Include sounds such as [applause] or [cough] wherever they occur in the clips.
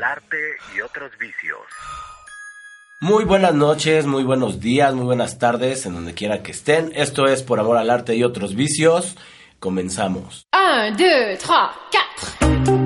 al arte y otros vicios. Muy buenas noches, muy buenos días, muy buenas tardes, en donde quiera que estén. Esto es Por Amor al Arte y otros vicios. Comenzamos. 1, 2, 3, 4.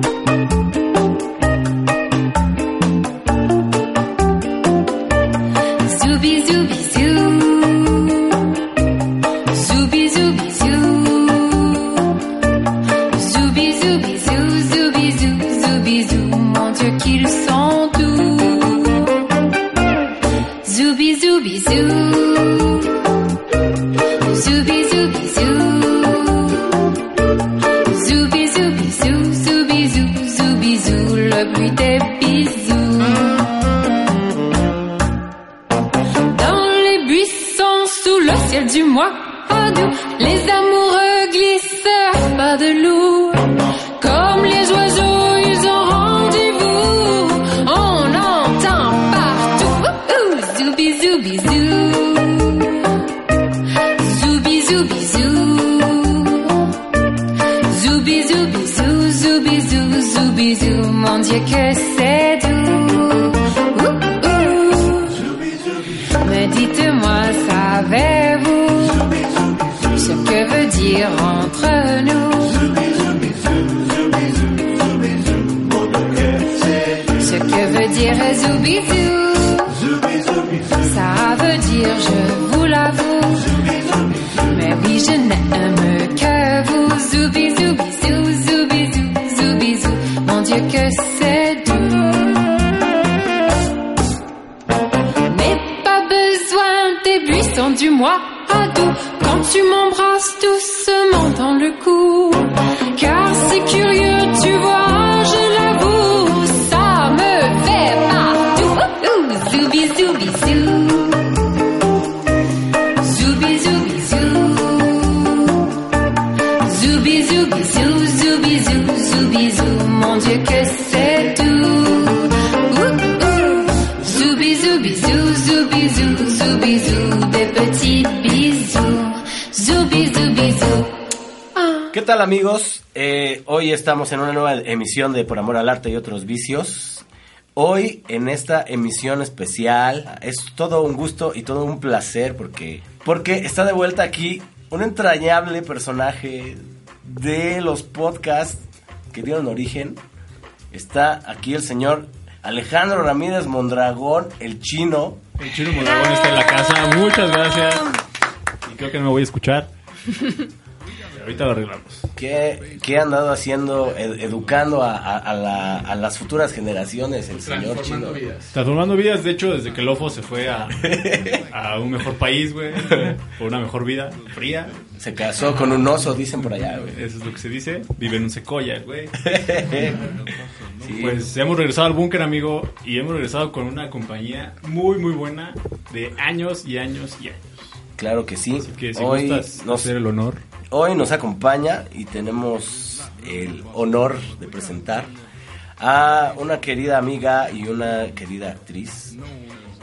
moi, oh, adieu. Les tu m'embrasses doucement dans le cou. Car c'est curieux, tu vois, tal amigos? Eh, hoy estamos en una nueva emisión de Por Amor al Arte y otros vicios. Hoy en esta emisión especial es todo un gusto y todo un placer porque, porque está de vuelta aquí un entrañable personaje de los podcasts que dieron origen. Está aquí el señor Alejandro Ramírez Mondragón, el chino. El chino Mondragón está en la casa. Muchas gracias. Y creo que no me voy a escuchar. [laughs] Ahorita lo arreglamos. ¿Qué, qué ha andado haciendo, ed- educando a, a- a la- a las futuras generaciones el señor chino? Transformando vidas, de hecho, desde que Lofo se fue a, a un mejor país, güey. Por una mejor vida fría. Se casó con un oso, dicen por allá, güey. Eso es lo que se dice. Vive en un secoya, güey. [laughs] Sí. Pues hemos regresado al búnker, amigo. Y hemos regresado con una compañía muy, muy buena. De años y años y años. Claro que sí. Así que si hoy, gustas nos, hacer el honor. Hoy nos acompaña y tenemos el honor de presentar a una querida amiga y una querida actriz.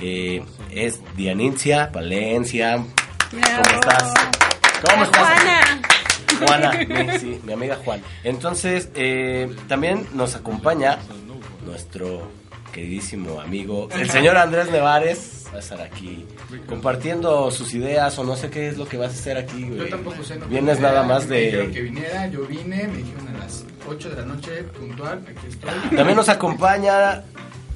Eh, es Dianicia Valencia. ¿Cómo estás? ¿Cómo estás? Juana. Juana, mi- sí, mi amiga Juan. Entonces, eh, también nos acompaña nuestro queridísimo amigo, el señor Andrés Nevares. Va a estar aquí compartiendo sus ideas o no sé qué es lo que vas a hacer aquí, güey. Yo tampoco sé. No Vienes nada más Me dijeron que de... viniera, yo vine, me dijeron a las 8 de la noche, puntual, aquí estoy. También nos acompaña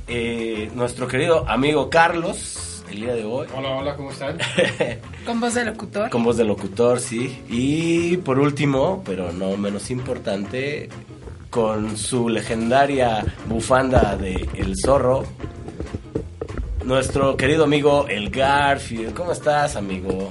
eh, nuestro querido amigo Carlos el día de hoy. Hola, hola, ¿cómo están? [laughs] Con voz de locutor. Con voz de locutor, sí. Y por último, pero no menos importante, con su legendaria bufanda de El Zorro, nuestro querido amigo El Garfield. ¿Cómo estás, amigo?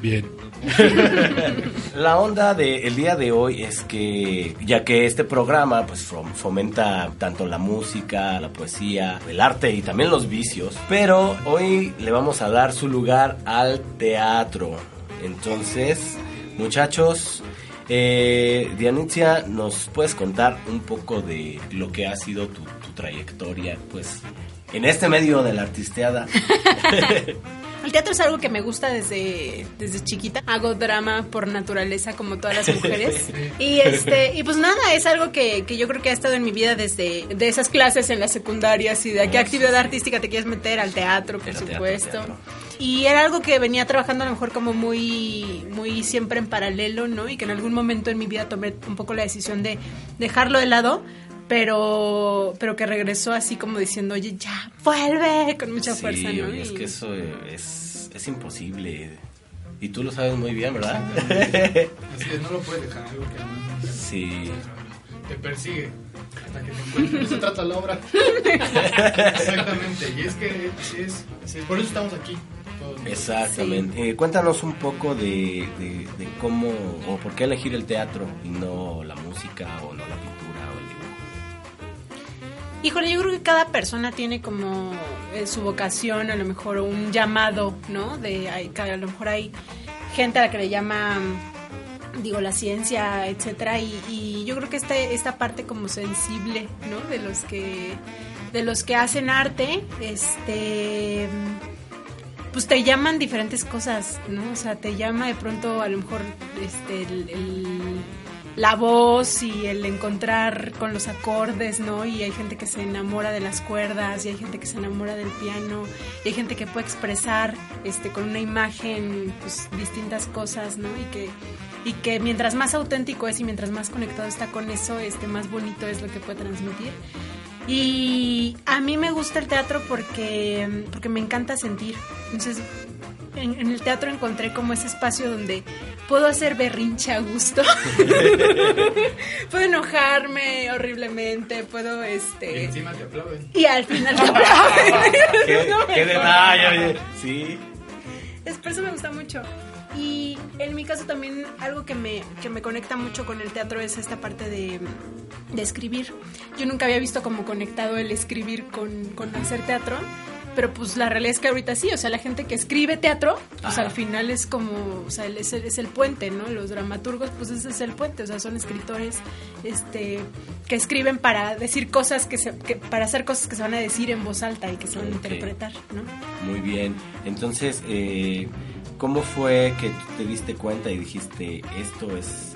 Bien. [laughs] La onda del día de hoy es que, ya que este programa pues fom- fomenta tanto la música, la poesía, el arte y también los vicios, pero hoy le vamos a dar su lugar al teatro. Entonces, muchachos, eh, Dianicia, ¿nos puedes contar un poco de lo que ha sido tu, tu trayectoria, pues, en este medio de la artisteada? [laughs] El teatro es algo que me gusta desde, desde chiquita. Hago drama por naturaleza como todas las mujeres. [laughs] y este y pues nada, es algo que, que yo creo que ha estado en mi vida desde de esas clases en las secundarias y de a qué actividad artística te quieres meter, al teatro, por teatro, supuesto. teatro. Y era algo que venía trabajando a lo mejor como muy, muy siempre en paralelo, ¿no? Y que en algún momento en mi vida tomé un poco la decisión de dejarlo de lado, pero, pero que regresó así como diciendo, oye, ya, vuelve, con mucha Sí, fuerza, ¿no? oye, es que eso es, es imposible. Y tú lo sabes muy bien, ¿verdad? Así es, no lo puedes dejar algo que amas. Sí. Te persigue hasta que te encuentre. Eso trata la obra. Exactamente. Y es que es. Por eso estamos aquí. todos. Exactamente. Eh, cuéntanos un poco de, de- de cómo o por qué elegir el teatro y no la música o no la pintura. Híjole, yo creo que cada persona tiene como eh, su vocación, a lo mejor un llamado, ¿no? De hay, a lo mejor hay gente a la que le llama, digo, la ciencia, etcétera, y, yo creo que este, esta parte como sensible, ¿no? De los que de los que hacen arte, este pues te llaman diferentes cosas, ¿no? O sea, te llama de pronto a lo mejor este el- la voz y el encontrar con los acordes, ¿no? Y hay gente que se enamora de las cuerdas y hay gente que se enamora del piano y hay gente que puede expresar este con una imagen pues distintas cosas, ¿no? Y que y que mientras más auténtico es y mientras más conectado está con eso, este más bonito es lo que puede transmitir. Y a mí me gusta el teatro porque, porque me encanta sentir. Entonces, en, en el teatro encontré como ese espacio donde puedo hacer berrinche a gusto. [laughs] puedo enojarme horriblemente, puedo Y este... encima te aplauden. Y al final te aplauden. [laughs] ¿Qué, No detalle, oye. Sí. Es, por eso me gusta mucho. Y en mi caso también algo que me, que me conecta mucho con el teatro es esta parte de, de escribir. Yo nunca había visto como conectado el escribir con, con hacer teatro. Pero pues la realidad es que ahorita sí, o sea, la gente que escribe teatro, pues Ajá. al final es como, o sea, es el, es el puente, ¿no? Los dramaturgos, pues ese es el puente, o sea, son escritores este, que escriben para decir cosas que se, que, para hacer cosas que se van a decir en voz alta y que se van a interpretar, ¿no? Muy bien. Entonces, eh, ¿cómo fue que tú te diste cuenta y dijiste, esto es,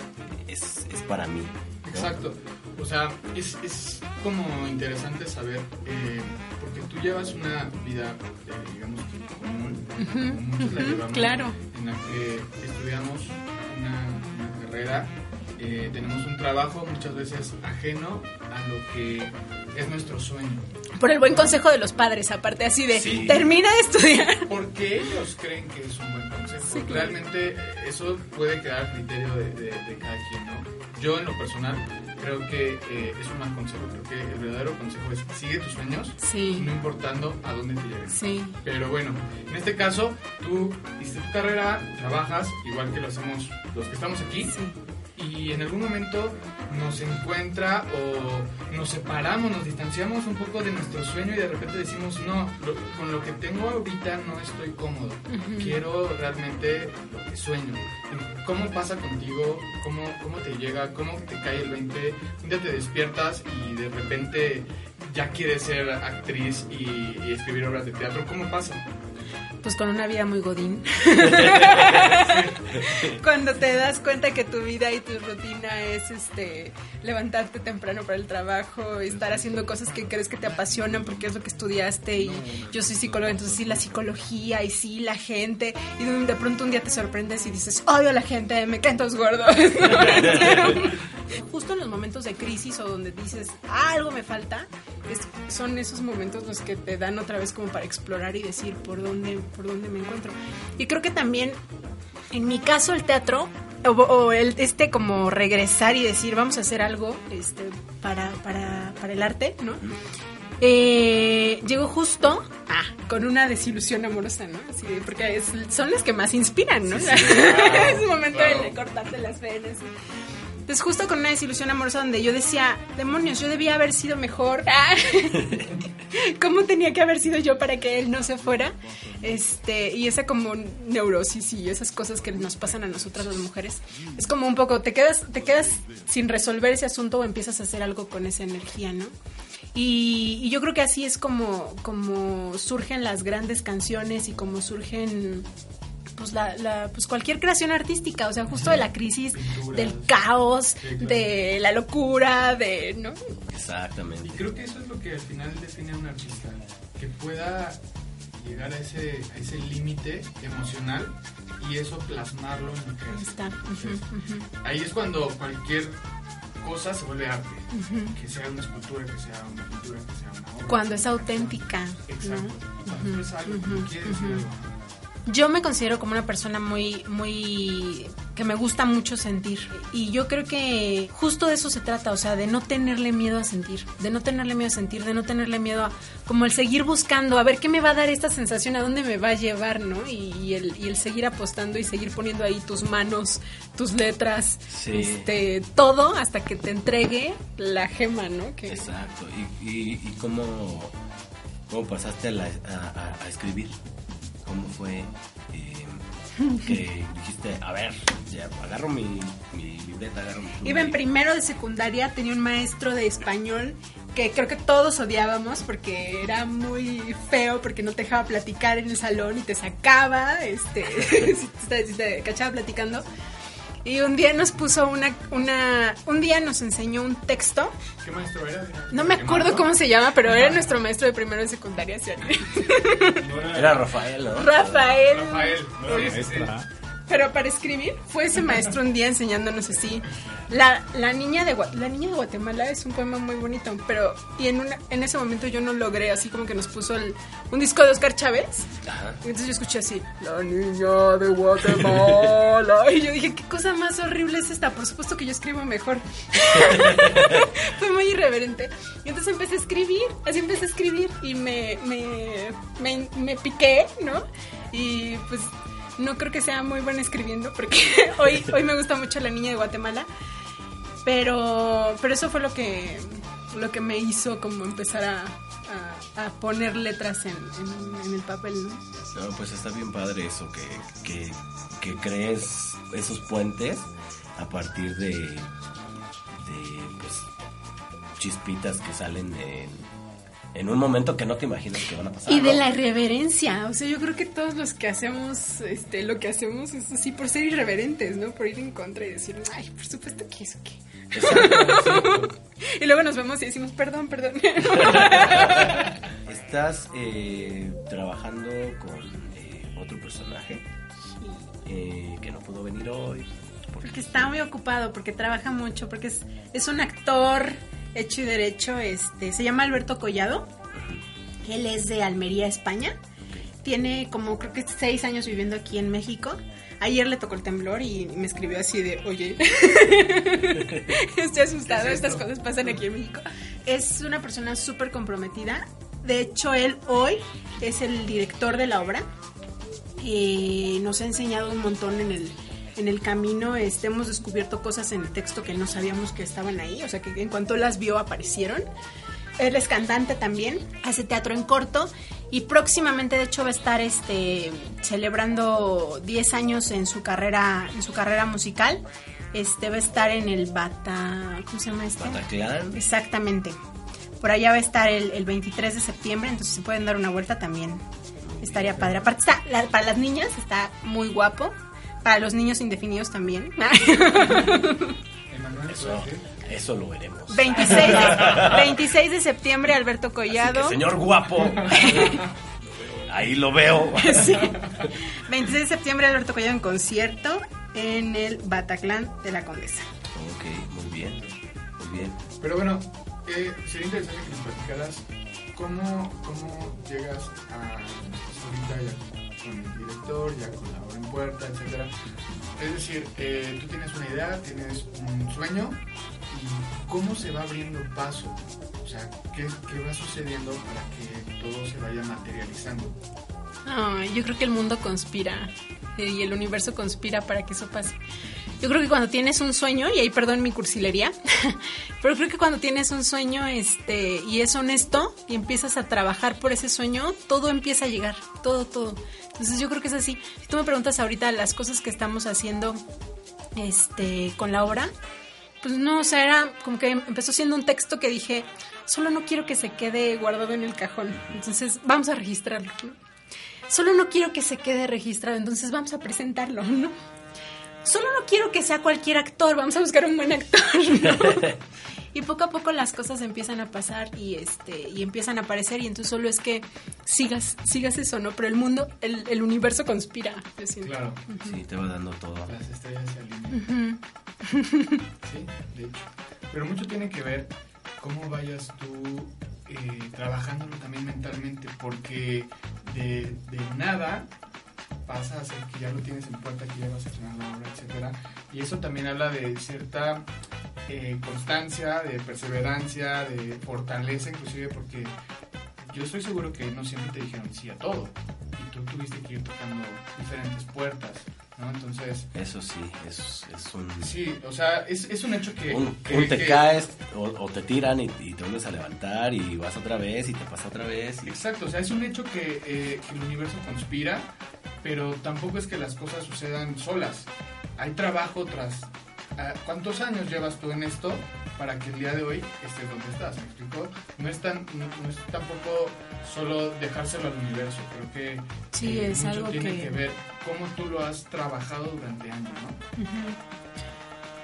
es, es para mí? ¿no? Exacto. O sea, es, es como interesante saber, eh, porque tú llevas una vida, eh, digamos, que común, como muchos la llevamos, claro. en la que estudiamos una, una carrera, eh, tenemos un trabajo muchas veces ajeno a lo que es nuestro sueño. Por el buen consejo de los padres, aparte así de, Sí. termina de estudiar. [laughs] Porque ellos creen que es un buen consejo. Sí. Realmente eh, eso puede quedar a criterio de, de- de cada quien, ¿no? Yo en lo personal creo que eh, es un mal consejo. Creo que el verdadero consejo es sigue tus sueños, Sí. no importando a dónde te lleven. Sí. Pero bueno, en este caso, tú hiciste tu carrera, trabajas, igual que lo hacemos los que estamos aquí, Sí. Y en algún momento nos encuentra o nos separamos, nos distanciamos un poco de nuestro sueño y de repente decimos, no, lo- con lo que tengo ahorita no estoy cómodo, quiero realmente lo que sueño. ¿Cómo pasa contigo? ¿Cómo, ¿Cómo te llega? ¿Cómo te cae el 20? Un día te despiertas y de repente ya quieres ser actriz y, y escribir obras de teatro. ¿Cómo pasa? Pues con una vida muy godín. [laughs] Cuando te das cuenta que tu vida y tu rutina es este levantarte temprano para el trabajo, estar haciendo cosas que crees que te apasionan porque es lo que estudiaste y yo soy psicóloga, entonces sí la psicología y sí la gente y de, pronto un día te sorprendes y dices, odio a la gente, me caen todos gordos. [laughs] Justo en los momentos de crisis o donde dices, "Ah, algo me falta, es- son esos momentos los que te dan otra vez como para explorar y decir por dónde, por dónde me encuentro. Y creo que también, en mi caso, el teatro, o, o el, este como regresar y decir, vamos a hacer algo este, para, para, para el arte, ¿no? Eh, llegó justo ah, con una desilusión amorosa, ¿no? Así de- porque es- son las que más inspiran, ¿no? [laughs] es un momento Claro. de cortarte las venas. Entonces justo con una desilusión amorosa donde yo decía, demonios, yo debía haber sido mejor. Ah. [laughs] ¿Cómo tenía que haber sido yo para que él no se fuera? Este, y esa como neurosis y esas cosas que nos pasan a nosotras las mujeres. Es como un poco, te quedas, te quedas sin resolver ese asunto o empiezas a hacer algo con esa energía, ¿no? Y, y yo creo que así es como, como surgen las grandes canciones y como surgen pues la, la- pues cualquier creación artística, o sea, justo de la crisis, Pinturas. del caos, Sí, claro. de la locura, de, ¿no? Y Exactamente. creo que eso es lo que al final define a un artista, que pueda llegar a ese, a ese límite emocional y eso plasmarlo en lo que Ahí. Ahí es cuando cualquier cosa se vuelve arte, que sea una escultura, que sea una pintura, que sea una obra. Cuando es auténtica. ¿no? Exacto. Cuando es algo que ujú, quiere decir ujú. algo. Yo me considero como una persona muy, muy, que me gusta mucho sentir. Y yo creo que justo de eso se trata, o sea, de no tenerle miedo a sentir, de no tenerle miedo a sentir, de no tenerle miedo a, como el seguir buscando, a ver qué me va a dar esta sensación, a dónde me va a llevar, ¿no? Y, y el, y el seguir apostando y seguir poniendo ahí tus manos, tus letras, Sí. este, todo hasta que te entregue la gema, ¿no? Que, Exacto. ¿Y, y, y cómo, cómo pasaste a, la- a- a- a escribir? ¿Cómo fue eh, que dijiste, a ver, ya agarro mi, mi libreta, agarro mi Iba en primero de secundaria, tenía un maestro de español que creo que todos odiábamos porque era muy feo, porque no te dejaba platicar en el salón y te sacaba, este, si te, si te cachaba platicando. Y un día nos puso una, una, un día nos enseñó un texto, ¿Qué maestro era? no me acuerdo cómo se llama, pero era nuestro maestro de primero de secundaria, ¿sí? Era Rafael, ¿no? Rafael. Rafael. No, maestra. Pero para escribir fue ese maestro un día enseñándonos así. La, la niña de la niña de Guatemala es un poema muy bonito, pero y en una, en ese momento yo no logré así como que nos puso el- un disco de Oscar Chávez. Ajá. Y entonces yo escuché así, la niña de Guatemala. [laughs] Y yo dije, ¿qué cosa más horrible es esta? Por supuesto que yo escribo mejor. [laughs] Fue muy irreverente. Y entonces empecé a escribir, así empecé a escribir y me, me, me, me piqué, ¿no? Y pues no creo que sea muy buena escribiendo porque [laughs] hoy, hoy me gusta mucho la niña de Guatemala. Pero, pero eso fue lo que, lo que me hizo como empezar a, a- poner letras en, en- en el papel, ¿no? No, pues está bien padre eso, que, que, que crees esos puentes a partir de, de pues, chispitas que salen en, en un momento que no te imaginas que van a pasar. Y de ¿no? la irreverencia, o sea, yo creo que todos los que hacemos, este, lo que hacemos es así por ser irreverentes, ¿no? Por ir en contra y decir, ay, por supuesto que eso que. [laughs] Y luego nos vemos y decimos, perdón, perdón. [laughs] Estás eh, trabajando con eh, otro personaje eh, que no pudo venir hoy. Porque está muy ocupado, porque trabaja mucho, porque es, es un actor hecho y derecho, este, se llama Alberto Collado. Él es de Almería, España. Tiene como creo que seis años viviendo aquí en México. Ayer le tocó el temblor y me escribió así de, oye, [laughs] estoy asustado, ¿Qué es estas cosas pasan aquí en México. Es una persona súper comprometida. De hecho, él hoy es el director de la obra. Eh, nos ha enseñado un montón en el, en el camino. Este, hemos descubierto cosas en el texto que no sabíamos que estaban ahí. O sea, que en cuanto las vio aparecieron. Él es cantante también, hace teatro en corto y próximamente de hecho va a estar este celebrando 10 años en su carrera en su carrera musical. Este va a estar en el Bata, ¿cómo se llama este? Bataclan. Exactamente. Por allá va a estar el, el 23 de septiembre, entonces si pueden dar una vuelta también estaría padre. Aparte está, la- para las niñas está muy guapo, para los niños indefinidos también. [laughs] Emanuel, Eso, eso lo veremos. 26 de, [laughs] 26 de septiembre Alberto Así Collado. que, señor guapo. Ahí lo veo. [laughs] 26 de septiembre Alberto Collado en concierto en el Bataclan de la Condesa. Ok, muy bien. Muy bien. Pero bueno, eh, sería interesante que nos platicaras cómo, cómo llegas a ahorita ya con el director, ya con la puerta, etcétera. Es decir, eh, tú tienes una idea, tienes un sueño y cómo se va abriendo paso. O sea, ¿qué, qué va sucediendo para que todo se vaya materializando? Ay, yo creo que el mundo conspira eh, y el universo conspira para que eso pase. Yo creo que cuando tienes un sueño, y ahí perdón mi cursilería, [laughs] pero creo que cuando tienes un sueño este, y es honesto y empiezas a trabajar por ese sueño, todo empieza a llegar, todo, todo. Entonces yo creo que es así. Si tú me preguntas ahorita las cosas que estamos haciendo este, con la obra, pues no, o sea, era como que empezó siendo un texto que dije, solo no quiero que se quede guardado en el cajón, entonces vamos a registrarlo. Solo no quiero que se quede registrado, entonces vamos a presentarlo, [laughs] ¿no? Solo no quiero que sea cualquier actor, vamos a buscar un buen actor, ¿no? [laughs] Y poco a poco las cosas empiezan a pasar y este y empiezan a aparecer y entonces solo es que sigas sigas eso, ¿no? Pero el mundo, el, el universo conspira, yo siento. Claro, Sí, te va dando todo. las estrellas se alinean. Sí, de hecho. Pero mucho tiene que ver cómo vayas tú eh, trabajándolo también mentalmente, porque de, de nada pasa a ser que ya lo tienes en puerta, que ya vas a estrenar la obra, etcétera. Y eso también habla de cierta eh, constancia, de perseverancia, de fortaleza, inclusive porque yo estoy seguro que no siempre te dijeron sí a todo. Y tú tuviste que ir tocando diferentes puertas, ¿no? Entonces, Eso sí, es, es un... Sí, o sea, es, es un hecho que... Un, que- un te que- caes o, o te tiran y, y te vuelves a levantar y vas otra vez y te pasa otra vez. y- Exacto, o sea, es un hecho que, eh, que el universo conspira, pero tampoco es que las cosas sucedan solas. Hay trabajo tras... ah, ¿Cuántos años llevas tú en esto para que el día de hoy estés donde estás? ¿Me explico? No es, tan, no, no es tampoco solo dejárselo al universo, creo que Sí, eh, es mucho algo tiene que- que... ver cómo tú lo has trabajado durante años, ¿no?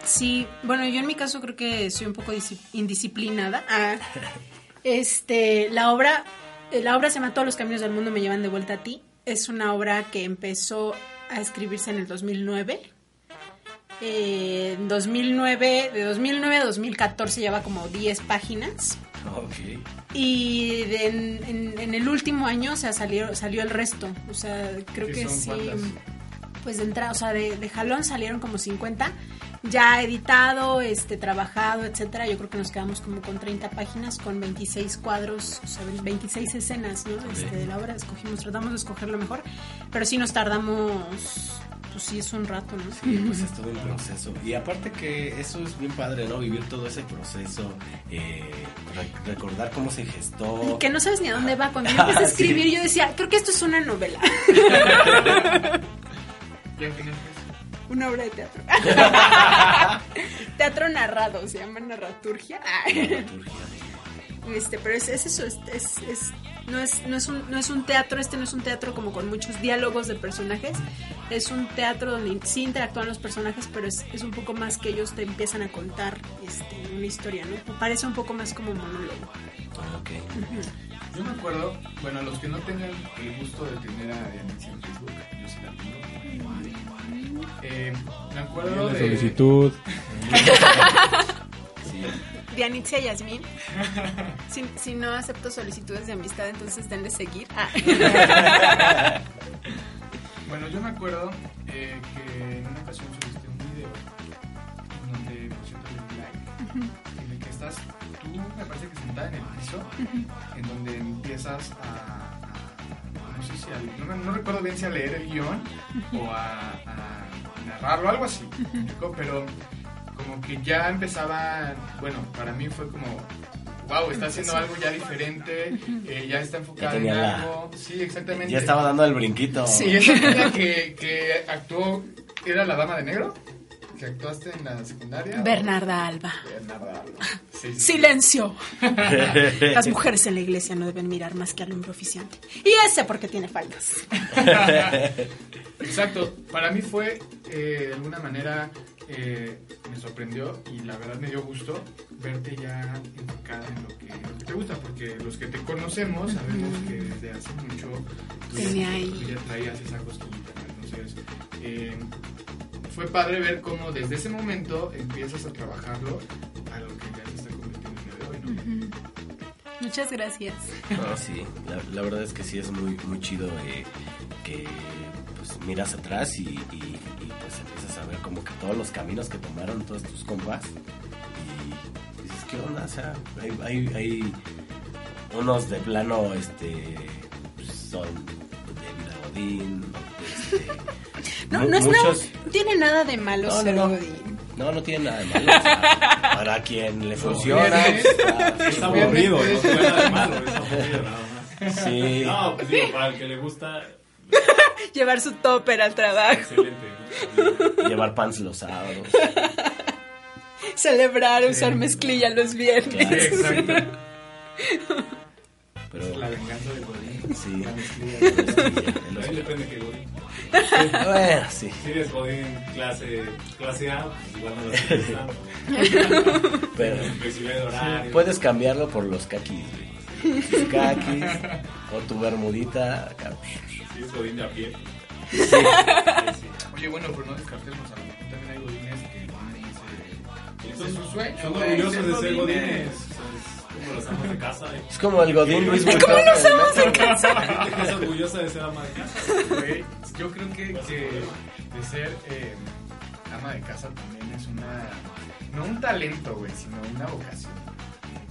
Sí, bueno, yo en mi caso creo que soy un poco indisciplinada. Ah, [laughs] este, la obra, eh, la obra se llama Todos los caminos del mundo me llevan de vuelta a ti. Es una obra que empezó a escribirse en el 2009. Eh, en 2009, de 2009 a 2014 lleva como 10 páginas. Ok. Y de- en, en- en el último año, o sea, salió, salió el resto. O sea, creo ¿Qué que sí. Pues de entrada, o sea, de, de jalón salieron como 50. Ya editado, este, trabajado, etcétera. Yo creo que nos quedamos como con 30 páginas, con 26 cuadros, o sea, 26 escenas, ¿no? Este, de la obra. Escogimos, tratamos de escoger lo mejor. Pero sí nos tardamos, pues sí, es un rato, ¿no? Sí, pues es todo un proceso. Y aparte que eso es bien padre, ¿no? Vivir todo ese proceso, eh, re- recordar cómo se gestó. Que no sabes ni a dónde va. Cuando yo empecé a Ah, sí. escribir, yo decía, creo que esto es una novela. [laughs] Y Una obra de teatro. [laughs] teatro narrado, se llama narraturgia. Ah. dramaturgia. Este, pero es, es eso, es, es- es- no, es, no, es un, no es un teatro, este no es un teatro como con muchos diálogos de personajes, es un teatro donde sí interactúan los personajes, pero es, es un poco más que ellos te empiezan a contar este, una historia, ¿no? Parece un poco más como monólogo. Ok. Yo me acuerdo, bueno, los que no tengan el gusto de tener a en Facebook, yo sí la tengo. Eh, me acuerdo La de. solicitud. [laughs] Sí. Dianitzia Yasmín, si, si no acepto solicitudes de amistad, entonces denle seguir. Ah. [laughs] Bueno, yo me acuerdo eh, que en una ocasión subiste un video en donde, le di like, en el que estás tú, me parece que sentada en el piso, en donde empiezas a. a- no sé si a- no, recuerdo bien si a leer el guion o a, a narrarlo, algo así, pero como que ya empezaba, bueno, para mí fue como, wow, está haciendo algo ya diferente, eh, ya está enfocada Ya en la- algo, sí, exactamente. Ya estaba dando el brinquito. Sí, esa niña que, que actuó, ¿era la dama de negro? Que actuaste en la secundaria. Bernarda Alba. Bernarda Alba. Sí, sí. Silencio. [laughs] Las mujeres en la iglesia no deben mirar más que al hombre oficiante. Y ese porque tiene faldas. [laughs] Exacto, para mí fue eh, de alguna manera eh, me sorprendió y la verdad me dio gusto verte ya enfocada en lo que, lo que te gusta, porque los que te conocemos sabemos que desde hace mucho tú, ya, Tenía ahí. tú ya traías esa cosquillita, ¿no? entonces eh, fue padre ver cómo desde ese momento empiezas a trabajarlo a lo que ya se está convirtiendo el día de hoy, ¿no? Muchas gracias. No, sí, la, la verdad es que sí es muy, muy chido eh, que pues miras atrás y, y- y, pues ver como que todos los caminos que tomaron todos tus compas y dices, ¿qué onda? O sea, hay, hay, hay unos de plano, este, pues, son de vida godín, este, [laughs] No, no es muchos... nada, no tiene nada de malo No, ser no. godín. No, no tiene nada de malo. o sea, [laughs] para quien le funciona, está Está aburrido, no tiene nada de malo, es aburrido nada más. Sí. No, pues digo, para el que le gusta, [laughs] Llevar su topper al trabajo. excelente. [laughs] Llevar pants los sábados. Celebrar, usar mezclilla los viernes. Claro. Sí, exacto. Pero La venganza del Godín. sí, La mezclilla. Ahí hostia. depende que Godín. [laughs] Bueno, sí. Si eres Godín clase, clase A, pues igual no lo. [laughs] Pero de puedes cambiarlo por los kakis, güey. Tus kakis o tu bermudita. acá. Si eres Godín de a pie. Sí. Sí, sí. Oye, bueno, pero no descartemos, a lo mejor también hay godines que van y se... Ese es su sueño, Son orgullosos de ser godines. Es como los amos de casa. eh. Es como el Godín Luis Vuitton. ¿Cómo somos del de casa? La gente que es orgullosa de ser ama de casa. Güey, yo creo que, que de ser eh, ama de casa también es una... No un talento, güey, sino una vocación.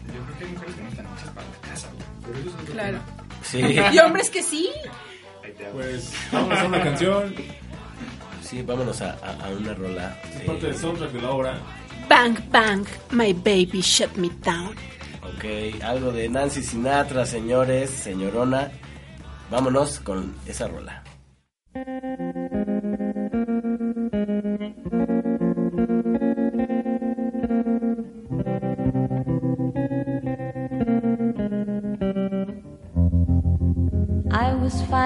Yo creo que hay mujeres que no están hechas para la casa, güey. Pero eso es otro Claro. tema. Sí. [laughs] Y hombres que sí. Ahí te hago. Pues vamos a una canción. Sí, vámonos a, a- a una rola. Es Eh, parte del soundtrack de la obra. Bang, bang, my baby shut me down. ok, algo de Nancy Sinatra, señores, señorona. Vámonos con esa rola.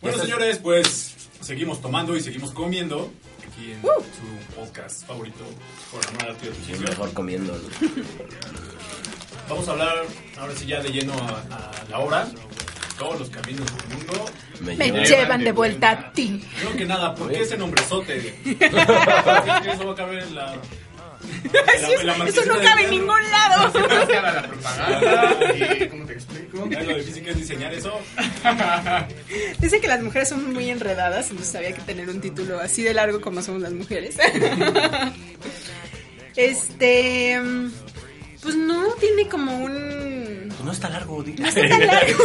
Bueno, señores, pues seguimos tomando y seguimos comiendo aquí en su podcast favorito, por amor Tucisio. mejor comiendo. Vamos a hablar ahora sí ya de lleno a, a la obra. Todos los caminos del mundo. Me lleva- llevan de vuelta a ti. Creo que nada, ¿por qué ese nombrezote? [laughs] Eso va a caber en la. en la- en la eso no cabe en ningún lado. La propaganda y ¿cómo te explico? [laughs] ¿Sabes lo difícil que es diseñar eso? [laughs] Dicen que las mujeres son muy enredadas, entonces había que tener un título así de largo como somos las mujeres. Este. Pues no, tiene como un. Pues no está largo, di. No está tan largo.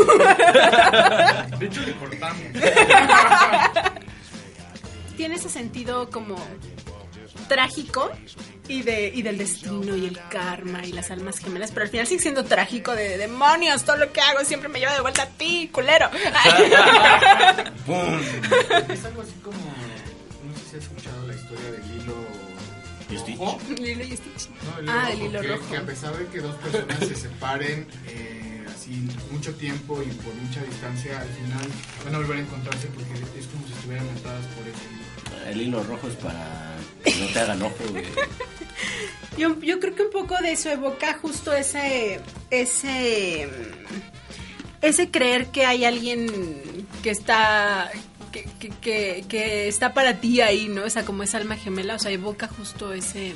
De hecho, le cortamos. [laughs] tiene ese sentido como trágico y de y del destino y el karma y las almas gemelas, pero al final sigue siendo trágico de demonios, todo lo que hago siempre me lleva de vuelta a ti, culero. [laughs] [laughs] Es algo así como. No sé si has escuchado la historia de. Rojo. Lilo y Stitch. No, el Ah, hilo el hilo que, rojo. que a pesar de que dos personas se separen eh, así mucho tiempo y por mucha distancia, al final van a volver a encontrarse porque es como si estuvieran atadas por eso. El hilo rojo es para que no te hagan ojo, güey. [laughs] Yo, yo creo que un poco de eso evoca justo ese, ese, ese creer que hay alguien que está, que, que, está para ti ahí, ¿no? O sea, como esa alma gemela, o sea, evoca justo ese,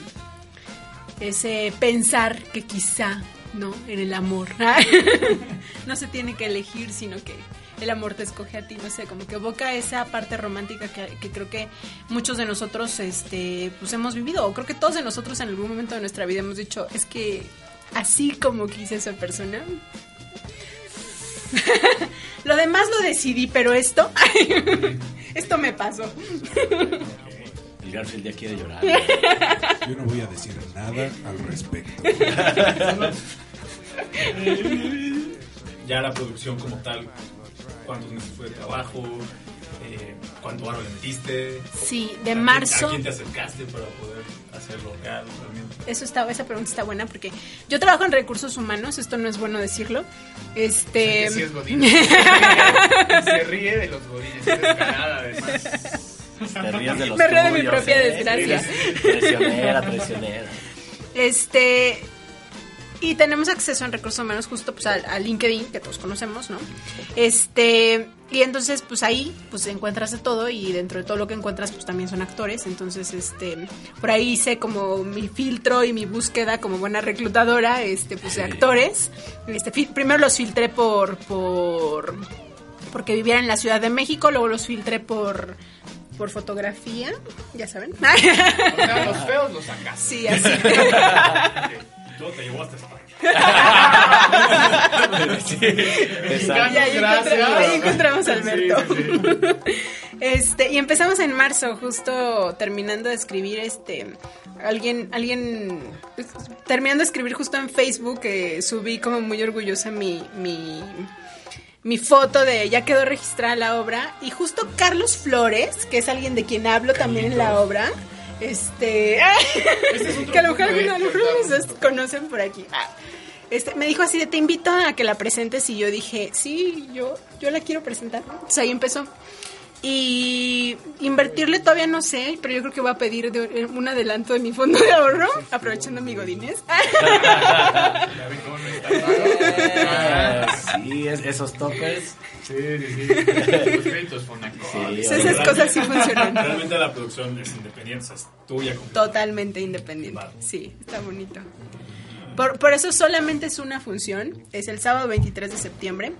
ese pensar que quizá, ¿no? En el amor. [laughs] no se tiene que elegir, sino que el amor te escoge a ti, no sé, como que evoca esa parte romántica que, que creo que muchos de nosotros, este, pues hemos vivido, o creo que todos de nosotros en algún momento de nuestra vida hemos dicho, es que así como quise esa persona. [laughs] lo demás lo decidí, pero esto, [laughs] esto me pasó. El Garfield ya quiere llorar. [laughs] Yo no voy a decir nada al respecto. Ya la producción como tal, cuántos meses fue de trabajo, eh, cuánto varo le metiste. Sí, de ¿A quién- marzo. ¿A quién te acercaste para poder hacerlo realmente? Eso está, esa pregunta está buena porque yo trabajo en recursos humanos, esto no es bueno decirlo. Este, sí es godín. [laughs] Se ríe de los godines, es descarada además. Te ríes de los Me río de mi propia ¿eh? desgracia. Traicionera, traicionera. Este. Y tenemos acceso en recursos humanos justo pues al, al LinkedIn, que todos conocemos, ¿no? Este, y entonces pues ahí pues encuentras de todo y dentro de todo lo que encuentras pues también son actores, entonces este, por ahí hice como mi filtro y mi búsqueda como buena reclutadora, este, pues de actores. Este, primero los filtré por, por, porque vivieran en la Ciudad de México, luego los filtré por, por fotografía, ya saben. O sea, los feos los sacas. sí, así. [laughs] Todo te llevó hasta España. Exacto. Y ahí, Gracias. encontramos, ahí encontramos a Sí, Alberto. sí, [laughs] Este, y empezamos en marzo, justo terminando de escribir, este, alguien, alguien, pues, terminando de escribir justo en Facebook, eh, subí como muy orgullosa mi, mi, mi foto de ya quedó registrada la obra, y justo Carlos Flores, que es alguien de quien hablo también en la obra, este, [laughs] que a lo mejor algunos conocen por aquí. Ah. Este, me dijo así de te invito a que la presentes y yo dije, sí, yo, yo la quiero presentar. Entonces ahí empezó. Y invertirle todavía no sé, pero yo creo que voy a pedir de- un adelanto de mi fondo de ahorro, aprovechando mi godines. [laughs] Sí, es- esos toppers. Sí, sí, sí. Los créditos. Sí, Esas cosas sí funcionan. Realmente la producción es independiente, o sea, es tuya. Totalmente independiente. Sí, está bonito. Por, por eso solamente es una función. Es el sábado 23 de septiembre.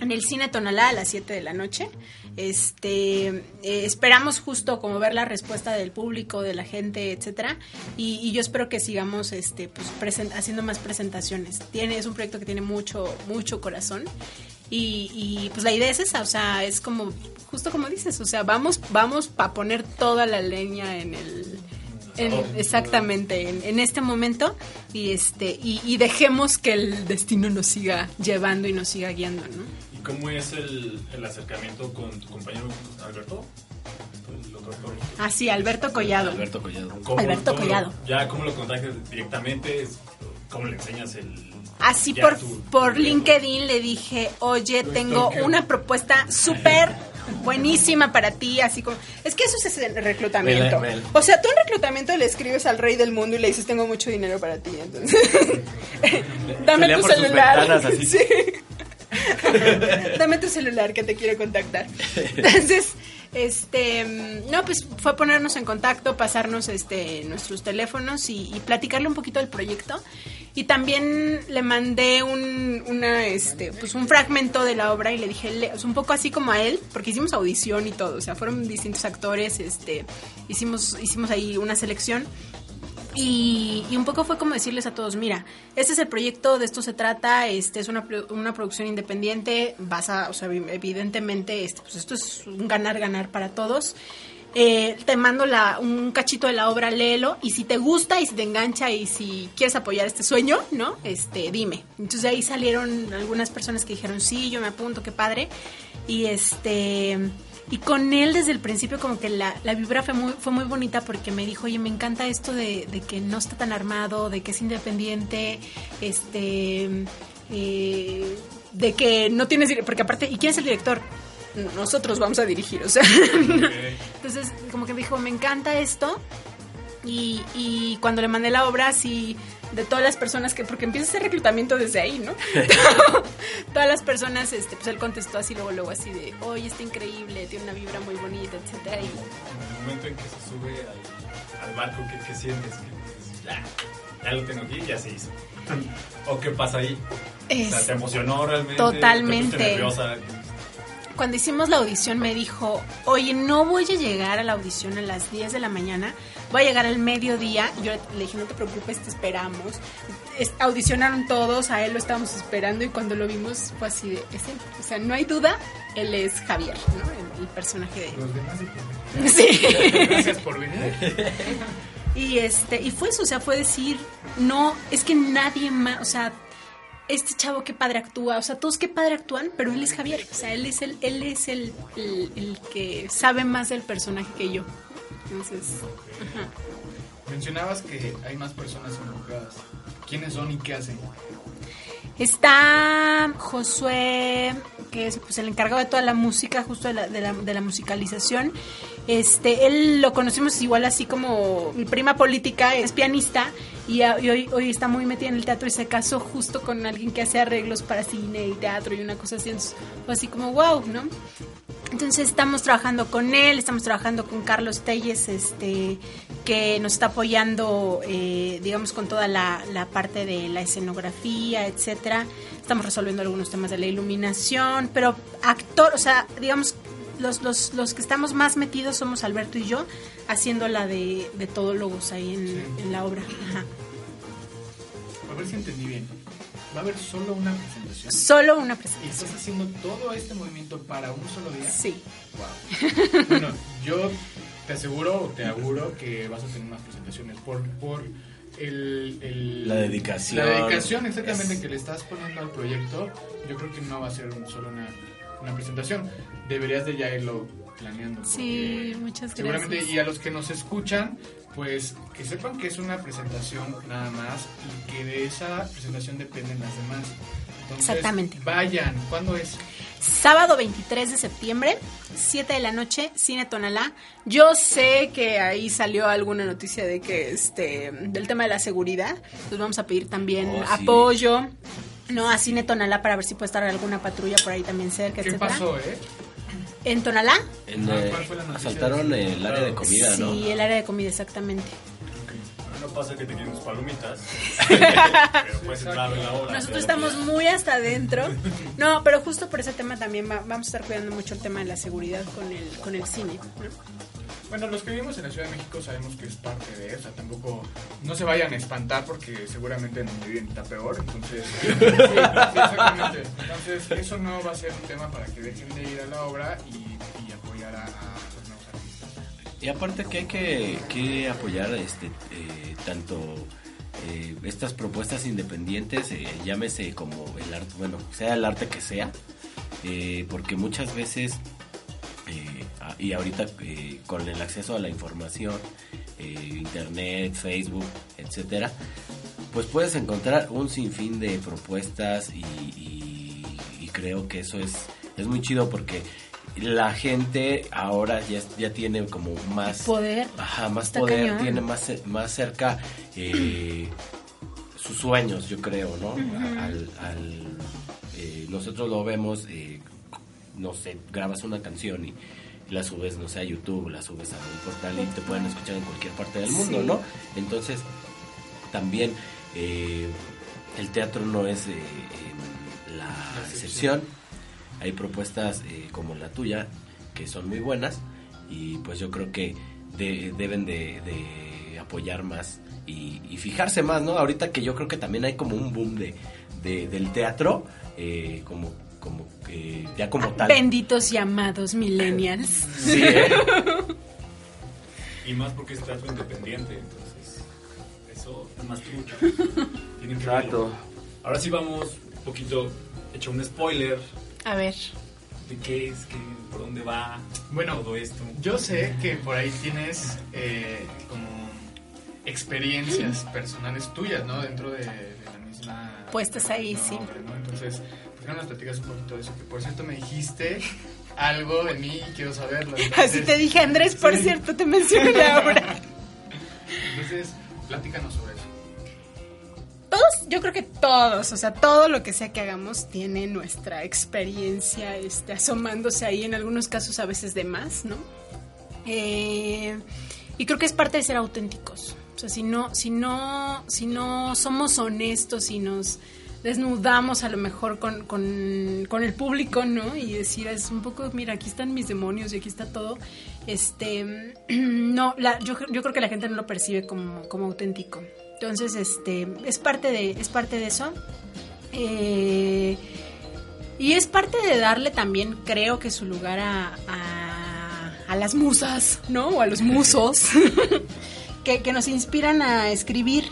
En el cine Tonalá a las 7 de la noche. Este eh, esperamos justo como ver la respuesta del público, de la gente, etcétera. Y, y yo espero que sigamos este pues presen- haciendo más presentaciones. Tiene, es un proyecto que tiene mucho, mucho corazón. Y, y, pues la idea es esa, o sea, es como, justo como dices, o sea, vamos, vamos para poner toda la leña en el, en- exactamente, en, en este momento y este y, y dejemos que el destino nos siga llevando y nos siga guiando, ¿no? ¿Y cómo es el, el acercamiento con tu compañero Alberto? Actor. Así, Alberto Collado. Alberto Collado. ¿Cómo- Alberto cómo- Collado. Ya, ¿cómo lo contactas directamente? ¿Cómo le enseñas el...? Así ya por, tu- por tu- LinkedIn le dije, oye, tengo una propuesta súper buenísima para ti, así como... Es que eso es el reclutamiento. O sea, tú en reclutamiento le escribes al rey del mundo y le dices, tengo mucho dinero para ti, entonces... [laughs] Dame tu celular. ventanas, así. [laughs] Sí. [laughs] Dame tu celular que te quiero contactar. Entonces, este, no, pues fue ponernos en contacto, pasarnos este nuestros teléfonos y, platicarle un poquito del proyecto. Y también le mandé un, una, este, pues un fragmento de la obra y le dije, le- un poco así como a él, porque hicimos audición y todo, o sea, fueron distintos actores, este, hicimos, hicimos ahí una selección. Y, un poco fue como decirles a todos, mira, este es el proyecto, de esto se trata, este es una, una producción independiente, vas a, o sea, evidentemente, este, pues esto es un ganar-ganar para todos. Eh, te mando la, un cachito de la obra, léelo, y si te gusta y si te engancha y si quieres apoyar este sueño, ¿no? Este, dime. Entonces de ahí salieron algunas personas que dijeron, sí, yo me apunto, qué padre. Y este... Y con él desde el principio como que la, la vibra fue muy, fue muy bonita porque me dijo, oye, me encanta esto de, de que no está tan armado, de que es independiente, este eh, de que no tienes, porque aparte, ¿y quién es el director? Nosotros vamos a dirigir, o sea. [laughs] Entonces, como que me dijo, me encanta esto. Y, y cuando le mandé la obra, así, de todas las personas que, porque empieza ese reclutamiento desde ahí, ¿no? [laughs] [laughs] todas las personas, este, pues él contestó así, luego, luego así de, oye, está increíble, tiene una vibra muy bonita, etcétera. Y En el momento en que se sube al, al barco, ¿qué, qué sientes? Que ya, ya lo tengo aquí, ya se hizo. [laughs] ¿O qué pasa ahí? O sea, Es- ¿te emocionó realmente? Totalmente. ¿Te nerviosa? cuando hicimos la audición me dijo, oye, no voy a llegar a la audición a las 10 de la mañana, voy a llegar al mediodía. Yo le dije, no te preocupes, te esperamos. Es- audicionaron todos, a él lo estábamos esperando y cuando lo vimos fue así de, es él. O sea, no hay duda, él es Javier, ¿no? El, el personaje de... Los demás de. [laughs] Sí. Gracias por venir. Y este, y fue eso, o sea, fue decir, no, es que nadie más, o sea, este chavo qué padre actúa, o sea, todos qué padre actúan, pero él es Javier, o sea, él es el, él es el, el, el que sabe más del personaje que yo. Entonces, ajá. Mencionabas que hay más personas involucradas. ¿Quiénes son y qué hacen? Está Josué, que es pues, el encargado de toda la música, justo de la, de la, de la musicalización. Este, él lo conocimos igual así como mi prima política, es pianista y, hoy, hoy está muy metida en el teatro y se casó justo con alguien que hace arreglos para cine y teatro y una cosa así. Entonces, fue así como wow, ¿no? Entonces estamos trabajando con él, estamos trabajando con Carlos Telles, este, que nos está apoyando, eh, digamos, con toda la, la parte de la escenografía, etcétera. Estamos resolviendo algunos temas de la iluminación, pero actor, o sea, digamos, los, los, los que estamos más metidos somos Alberto y yo, haciendo la de, de todólogos ahí en, Sí. en la obra. Ajá. A ver si entendí bien. ¿Va a haber solo una presentación? Solo una ¿Y presentación. estás haciendo todo este movimiento para un solo día? Sí. Wow. [laughs] Bueno, yo te aseguro o te auguro que vas a tener más presentaciones por, por el, el- La dedicación. La dedicación exactamente Es- que le estás poniendo al proyecto. Yo creo que no va a ser un- solo una, una presentación. Deberías de ya irlo planeando. Sí, muchas Seguramente, gracias. y a los que nos escuchan, pues que sepan que es una presentación nada más y que de esa presentación dependen las demás. Entonces, Exactamente. Vayan, ¿cuándo es? Sábado 23 de septiembre, 7 de la noche, Cine Tonalá. Yo sé que ahí salió alguna noticia de que este del tema de la seguridad. Pues vamos a pedir también Oh, sí. apoyo. No, a Cine Tonalá para ver si puede estar alguna patrulla por ahí también cerca, ¿Qué etcétera. pasó, eh? En Tonalá, En, eh, ¿cuál fue la noticia? asaltaron el área de comida, sí, ¿no? el área de comida exactamente. No pasa que te quieren tus palomitas, [laughs] pero puedes entrar en la hora. Nosotros estamos muy hasta adentro. [laughs] No, pero justo por ese tema también va- vamos a estar cuidando mucho el tema de la seguridad con el con el cine. ¿no? Bueno, los que vivimos en la Ciudad de México sabemos que es parte de eso. Tampoco, no se vayan a espantar porque seguramente en donde viven está peor. Entonces, [laughs] sí, exactamente. Entonces, eso no va a ser un tema para que dejen de ir a la obra y, apoyar a, a los nuevos artistas. Y aparte que hay que, que apoyar este eh, tanto eh, estas propuestas independientes, eh, llámese como el arte, bueno, sea el arte que sea, eh, porque muchas veces, y ahorita eh, con el acceso a la información, eh, internet, Facebook, etcétera, pues puedes encontrar un sinfín de propuestas y, y- y creo que eso es, es muy chido porque la gente ahora ya, ya tiene como más Poder. Ajá, más Está poder, cañón. tiene más, más cerca eh, sus sueños, yo creo, ¿no? Al, al, nosotros lo vemos, no sé, grabas una canción y la subes, no sé, a YouTube, la subes a un portal y te pueden escuchar en cualquier parte del mundo, Sí. ¿no? Entonces, también eh, el teatro no es eh, em, la La excepción. Hay propuestas eh, como la tuya que son muy buenas y pues yo creo que de- deben de, de apoyar más y, y fijarse más, ¿no? Ahorita que yo creo que también hay como un boom de, de- del teatro, como, como que ya como tal. Benditos llamados millennials. Sí, ¿eh? Y más porque es teatro independiente, entonces eso es más trucha. Tienen que Exacto. verlo. Ahora sí vamos un poquito, hecho un spoiler A ver. de qué es, qué, por dónde va Bueno, todo esto. Yo sé que por ahí tienes eh, experiencias personales tuyas, ¿no? Dentro de, de la misma puestas ahí, sí. ¿no? Entonces, ¿por qué no nos platicas un poquito de eso? Que por cierto me dijiste algo de mí y quiero saberlo. [laughs] Así te dije, Andrés, por Sí. cierto, te mencioné [laughs] la obra. Entonces, platícanos sobre eso. Todos, yo creo que todos, o sea, todo lo que sea que hagamos tiene nuestra experiencia este, asomándose ahí, en algunos casos a veces de más, ¿no? Eh, y creo que es parte de ser auténticos. O sea, si no, si no, si no somos honestos y nos desnudamos a lo mejor con, con, con el público, ¿no? Y decir, es un poco, mira, aquí están mis demonios y aquí está todo. Este, [clears throat] no, la, yo, yo creo que la gente no lo percibe como, como auténtico. Entonces, este, es parte de, es parte de eso. Eh, y es parte de darle también, creo que su lugar a, a, a las musas, ¿no? O a los [laughs] musos [laughs] que, que nos inspiran a escribir.